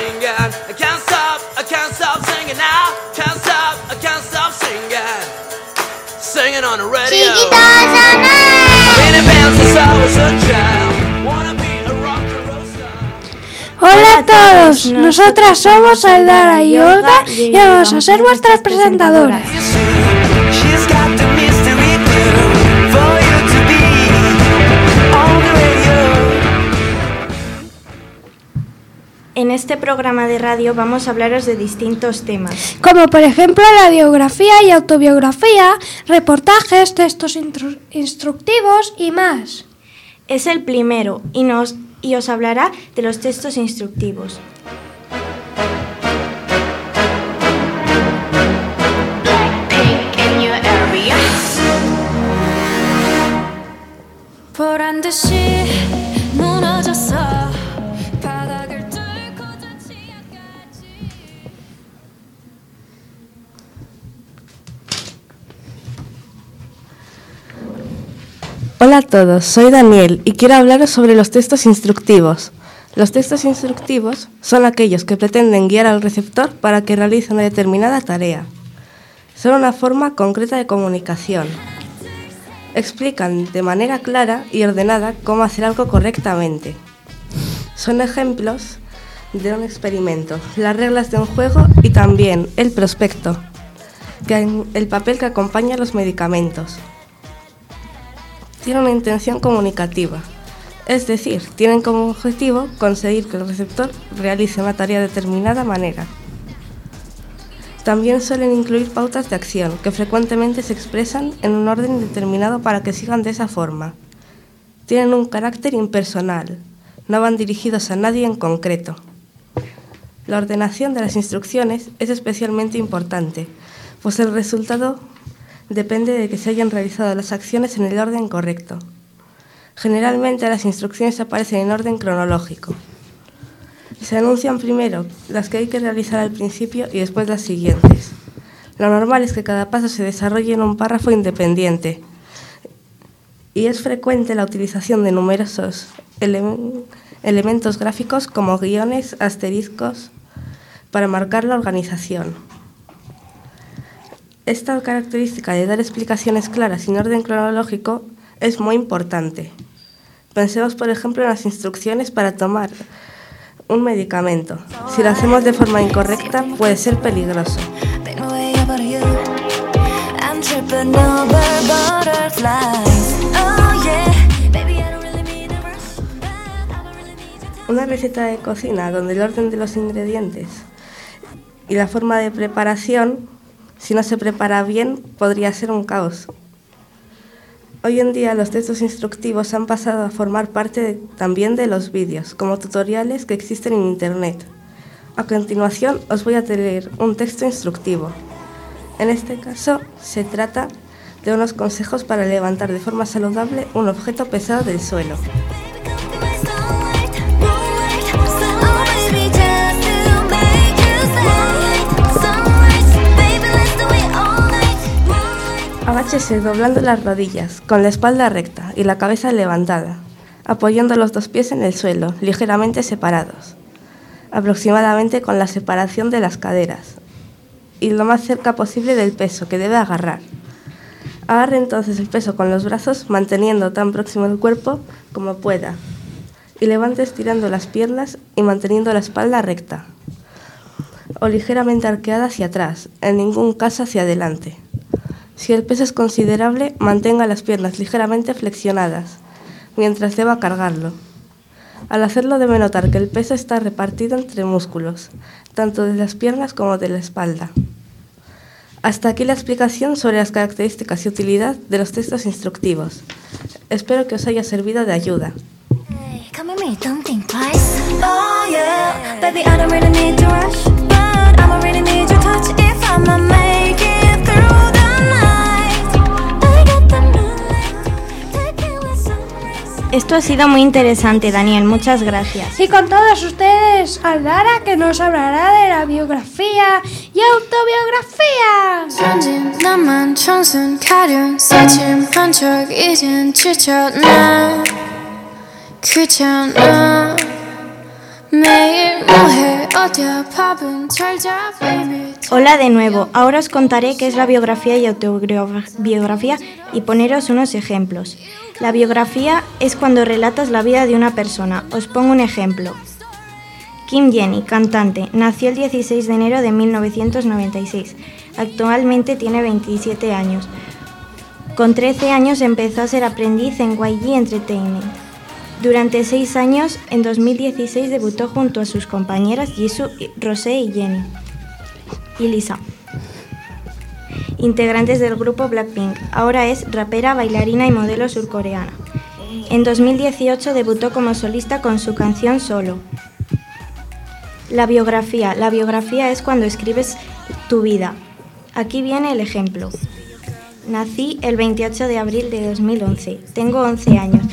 singing. I can't stop, I can't stop singing now. Can't stop, I can't stop singing. Singing on the radio. Many bands since I was a child. Wanna be a rock and roll star. Hola a todos, nosotras somos Aldara y Olga y vamos a ser vuestras presentadoras. Programa de radio vamos a hablaros de distintos temas. Como por ejemplo la biografía y autobiografía, reportajes, textos instructivos y más. Es el primero y, nos, y os hablará de los textos instructivos. Hola a todos, soy Daniel y quiero hablaros sobre los textos instructivos. Los textos instructivos son aquellos que pretenden guiar al receptor para que realice una determinada tarea. Son una forma concreta de comunicación. Explican de manera clara y ordenada cómo hacer algo correctamente. Son ejemplos de un experimento, las reglas de un juego y también el prospecto, que el papel que acompaña a los medicamentos tienen una intención comunicativa, es decir, tienen como objetivo conseguir que el receptor realice una tarea de determinada manera. También suelen incluir pautas de acción que frecuentemente se expresan en un orden determinado para que sigan de esa forma. Tienen un carácter impersonal, no van dirigidos a nadie en concreto. La ordenación de las instrucciones es especialmente importante, pues el resultado depende de que se hayan realizado las acciones en el orden correcto. Generalmente las instrucciones aparecen en orden cronológico. Se anuncian primero las que hay que realizar al principio y después las siguientes. Lo normal es que cada paso se desarrolle en un párrafo independiente y es frecuente la utilización de numerosos ele- elementos gráficos como guiones, asteriscos, para marcar la organización. Esta característica de dar explicaciones claras sin orden cronológico es muy importante. Pensemos, por ejemplo, en las instrucciones para tomar un medicamento. Si lo hacemos de forma incorrecta, puede ser peligroso. Oh Una receta de cocina donde el orden de los ingredientes y la forma de preparación, si no se prepara bien, podría ser un caos. Hoy en día los textos instructivos han pasado a formar parte también de los vídeos, como tutoriales que existen en Internet. A continuación os voy a leer un texto instructivo. En este caso se trata de unos consejos para levantar de forma saludable un objeto pesado del suelo. Agáchese doblando las rodillas, con la espalda recta y la cabeza levantada, apoyando los dos pies en el suelo, ligeramente separados, aproximadamente con la separación de las caderas, y lo más cerca posible del peso que debe agarrar. Agarre entonces el peso con los brazos, manteniendo tan próximo el cuerpo como pueda, y levante estirando las piernas y manteniendo la espalda recta, o ligeramente arqueada hacia atrás, en ningún caso hacia adelante. Si el peso es considerable, mantenga las piernas ligeramente flexionadas, mientras deba cargarlo. Al hacerlo debe notar que el peso está repartido entre músculos, tanto de las piernas como de la espalda. Hasta aquí la explicación sobre las características y utilidad de los textos instructivos. Espero que os haya servido de ayuda. Esto ha sido muy interesante, Daniel. Muchas gracias. Y con todos ustedes, Aldara, que nos hablará de la biografía y autobiografía. Hola de nuevo, ahora os contaré qué es la biografía y autobiografía y poneros unos ejemplos. La biografía es cuando relatas la vida de una persona. Os pongo un ejemplo. Kim Jenny, cantante, nació el 16 de enero de 1996. Actualmente tiene 27 años. Con 13 años empezó a ser aprendiz en YG Entertainment. Durante seis años, en 2016 debutó junto a sus compañeras Jisoo, Rosé y Jenny y Lisa, integrantes del grupo Blackpink. Ahora es rapera, bailarina y modelo surcoreana. En 2018 debutó como solista con su canción Solo. La biografía. La biografía es cuando escribes tu vida. Aquí viene el ejemplo. Nací el 28 de abril de 2011. Tengo 11 años.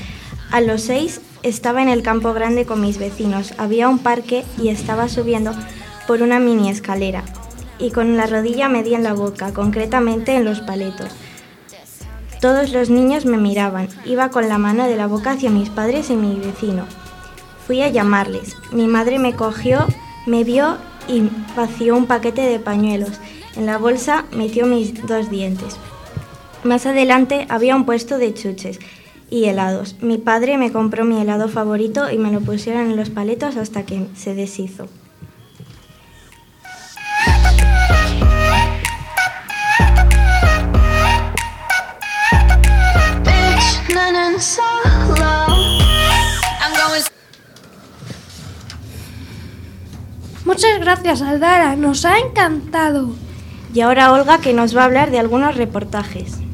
A los 6 estaba en el campo grande con mis vecinos. Había un parque y estaba subiendo por una mini escalera. Y con la rodilla me di en la boca, concretamente en los paletos. Todos los niños me miraban. Iba con la mano de la boca hacia mis padres y mi vecino. Fui a llamarles. Mi madre me cogió, me vio y vació un paquete de pañuelos. En la bolsa metió mis dos dientes. Más adelante había un puesto de chuches y helados. Mi padre me compró mi helado favorito y me lo pusieron en los paletos hasta que se deshizo. Muchas gracias, Aldara. Nos ha encantado. Y ahora Olga que nos va a hablar de algunos reportajes.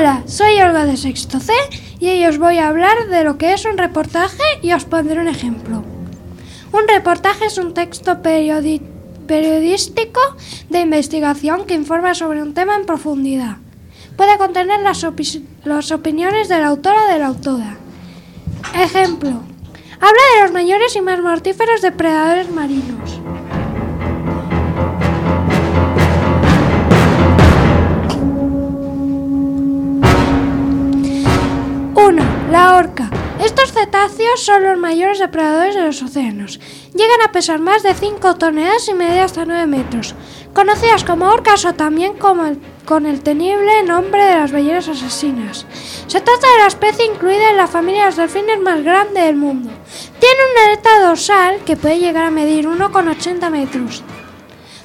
Hola, soy Olga de Sexto C y hoy os voy a hablar de lo que es un reportaje y os pondré un ejemplo. Un reportaje es un texto periodístico de investigación que informa sobre un tema en profundidad. Puede contener las, opi- opiniones del autor o de la autora. Ejemplo. Habla de los mayores y más mortíferos depredadores marinos. Estos cetáceos son los mayores depredadores de los océanos. Llegan a pesar más de 5 toneladas y medir hasta 9 metros. Conocidas como orcas o también con el temible nombre de las ballenas asesinas. Se trata de la especie incluida en la familia de los delfines más grande del mundo. Tiene una aleta dorsal que puede llegar a medir 1,80 metros.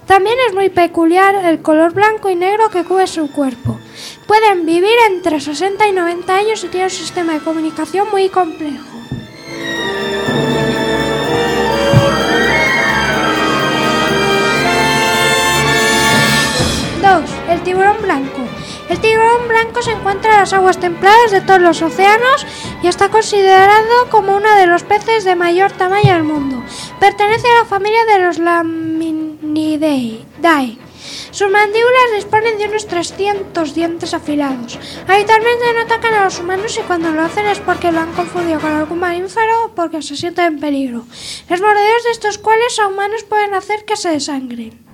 También es muy peculiar el color blanco y negro que cubre su cuerpo. Pueden vivir entre 60 y 90 años y tienen un sistema de comunicación muy complejo. El tiburón blanco. El tiburón blanco se encuentra en las aguas templadas de todos los océanos y está considerado como uno de los peces de mayor tamaño del mundo. Pertenece a la familia de los Laminidae. Sus mandíbulas disponen de unos 300 dientes afilados. Habitualmente no atacan a los humanos y cuando lo hacen es porque lo han confundido con algún mamífero o porque se sienten en peligro. Los morderos de estos cuales a humanos pueden hacer que se desangren.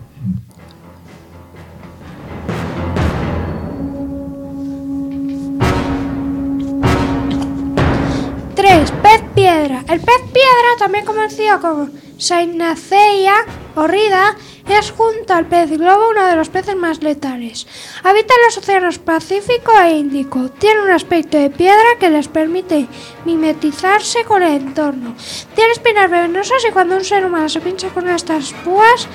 El pez piedra, también conocido como Sainaceia o rida, es junto al pez globo uno de los peces más letales. Habita en los océanos Pacífico e Índico. Tiene un aspecto de piedra que les permite mimetizarse con el entorno. Tiene espinas venenosas y cuando un ser humano se pincha con estas púas,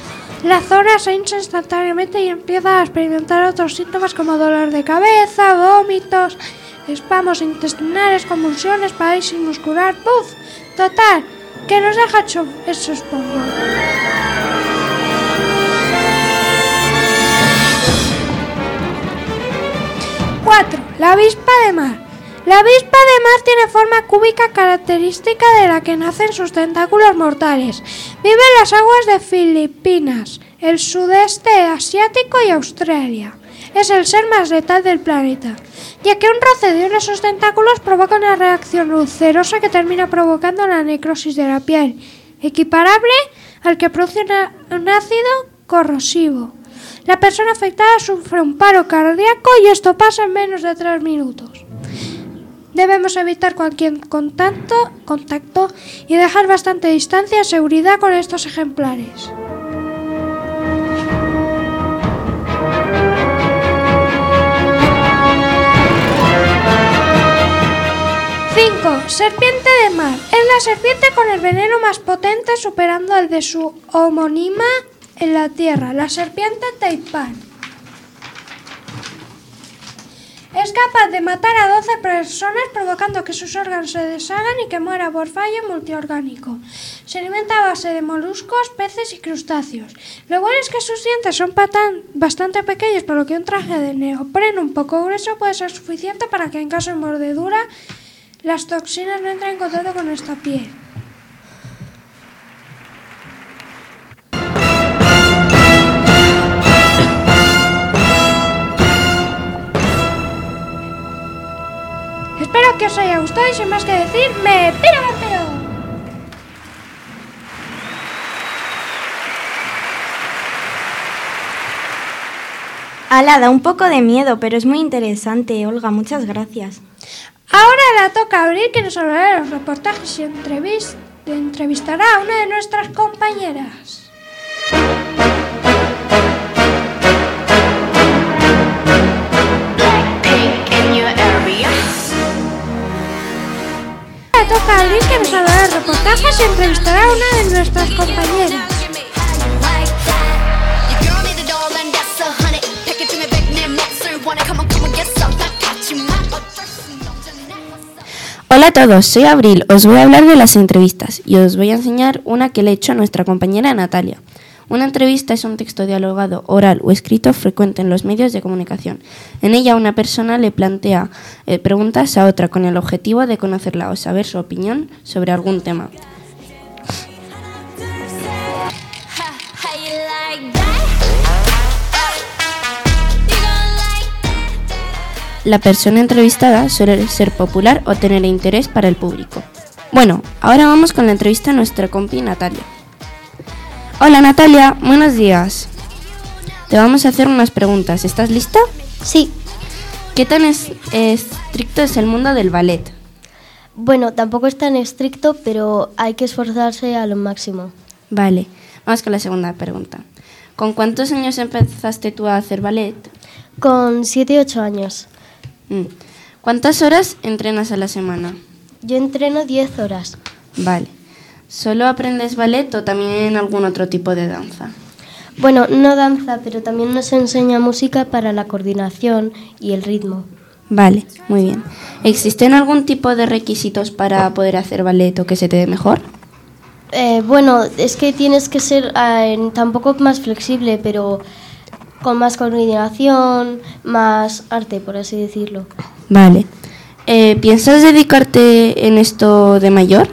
la zona se hincha instantáneamente y empieza a experimentar otros síntomas como dolor de cabeza, vómitos, espasmos intestinales, convulsiones, parálisis muscular, ¡puf! Total, que nos deja esos. Cuatro, La avispa de mar. La avispa de mar tiene forma cúbica característica de la que nacen sus tentáculos mortales. Vive en las aguas de Filipinas, el sudeste asiático y Australia. Es el ser más letal del planeta, ya que un roce de uno de sus tentáculos provoca una reacción ulcerosa que termina provocando la necrosis de la piel, equiparable al que produce un ácido corrosivo. La persona afectada sufre un paro cardíaco y esto pasa en menos de tres minutos. Debemos evitar cualquier contacto, contacto y dejar bastante distancia y seguridad con estos ejemplares. Serpiente de mar. Es la serpiente con el veneno más potente superando al de su homónima en la Tierra, la serpiente taipán. Es capaz de matar a 12 personas provocando que sus órganos se deshagan y que muera por fallo multiorgánico. Se alimenta a base de moluscos, peces y crustáceos. Lo bueno es que sus dientes son bastante pequeños, por lo que un traje de neopreno un poco grueso puede ser suficiente para que en caso de mordedura las toxinas no entren en contacto con nuestra piel. Espero que os haya gustado y sin más que decir, me piro, me piro. Ala, da un poco de miedo, pero es muy interesante, Olga. Muchas gracias. Ahora la toca abrir que nos hablará de los reportajes y entrevis- entrevistará a una de nuestras compañeras. Le toca abrir que nos hablará de reportajes y entrevistará a una de nuestras compañeras. Hola a todos, soy Abril. Os voy a hablar de las entrevistas y os voy a enseñar una que le he hecho a nuestra compañera Natalia. Una entrevista es un texto dialogado, oral o escrito frecuente en los medios de comunicación. En ella una persona le plantea eh, preguntas a otra con el objetivo de conocerla o saber su opinión sobre algún tema. La persona entrevistada suele ser popular o tener interés para el público. Bueno, ahora vamos con la entrevista a nuestra compi Natalia. Hola Natalia, buenos días. Te vamos a hacer unas preguntas. ¿Estás lista? Sí, ¿Qué tan es- estricto es el mundo del ballet? bueno, tampoco es tan estricto, pero hay que esforzarse a lo máximo. Vale, vamos con la segunda pregunta. ¿Con cuántos años empezaste tú a hacer ballet? Con 7 y 8 años. Mm. ¿Cuántas horas entrenas a la semana? Yo entreno 10 horas. Vale. ¿Solo aprendes ballet o también algún otro tipo de danza? Bueno, no danza, pero también nos enseña música para la coordinación y el ritmo. Vale, muy bien. ¿Existen algún tipo de requisitos para poder hacer ballet o que se te dé mejor? Eh, bueno, es que tienes que ser eh, tampoco más flexible, pero con más coordinación, más arte, por así decirlo. Vale. Eh, ¿Piensas dedicarte en esto de mayor?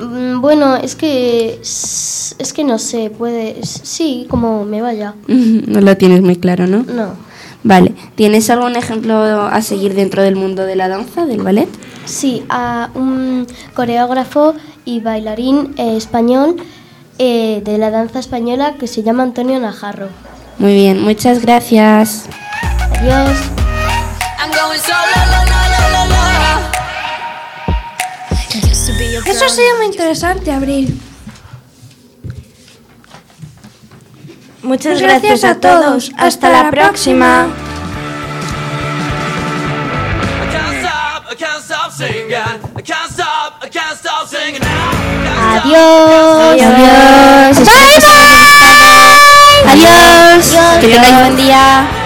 Mm, Bueno, es que es que no sé, puede sí, como me vaya. no lo tienes muy claro, ¿no? No. Vale. ¿Tienes algún ejemplo a seguir dentro del mundo de la danza, del ballet? Sí, a un coreógrafo y bailarín eh, español eh, de la danza española que se llama Antonio Najarro. Muy bien, muchas gracias. Adiós. Eso ha sido muy interesante, Abril. Muchas gracias, a todos. Hasta, la próxima. I can't stop, Que tengáis buen día.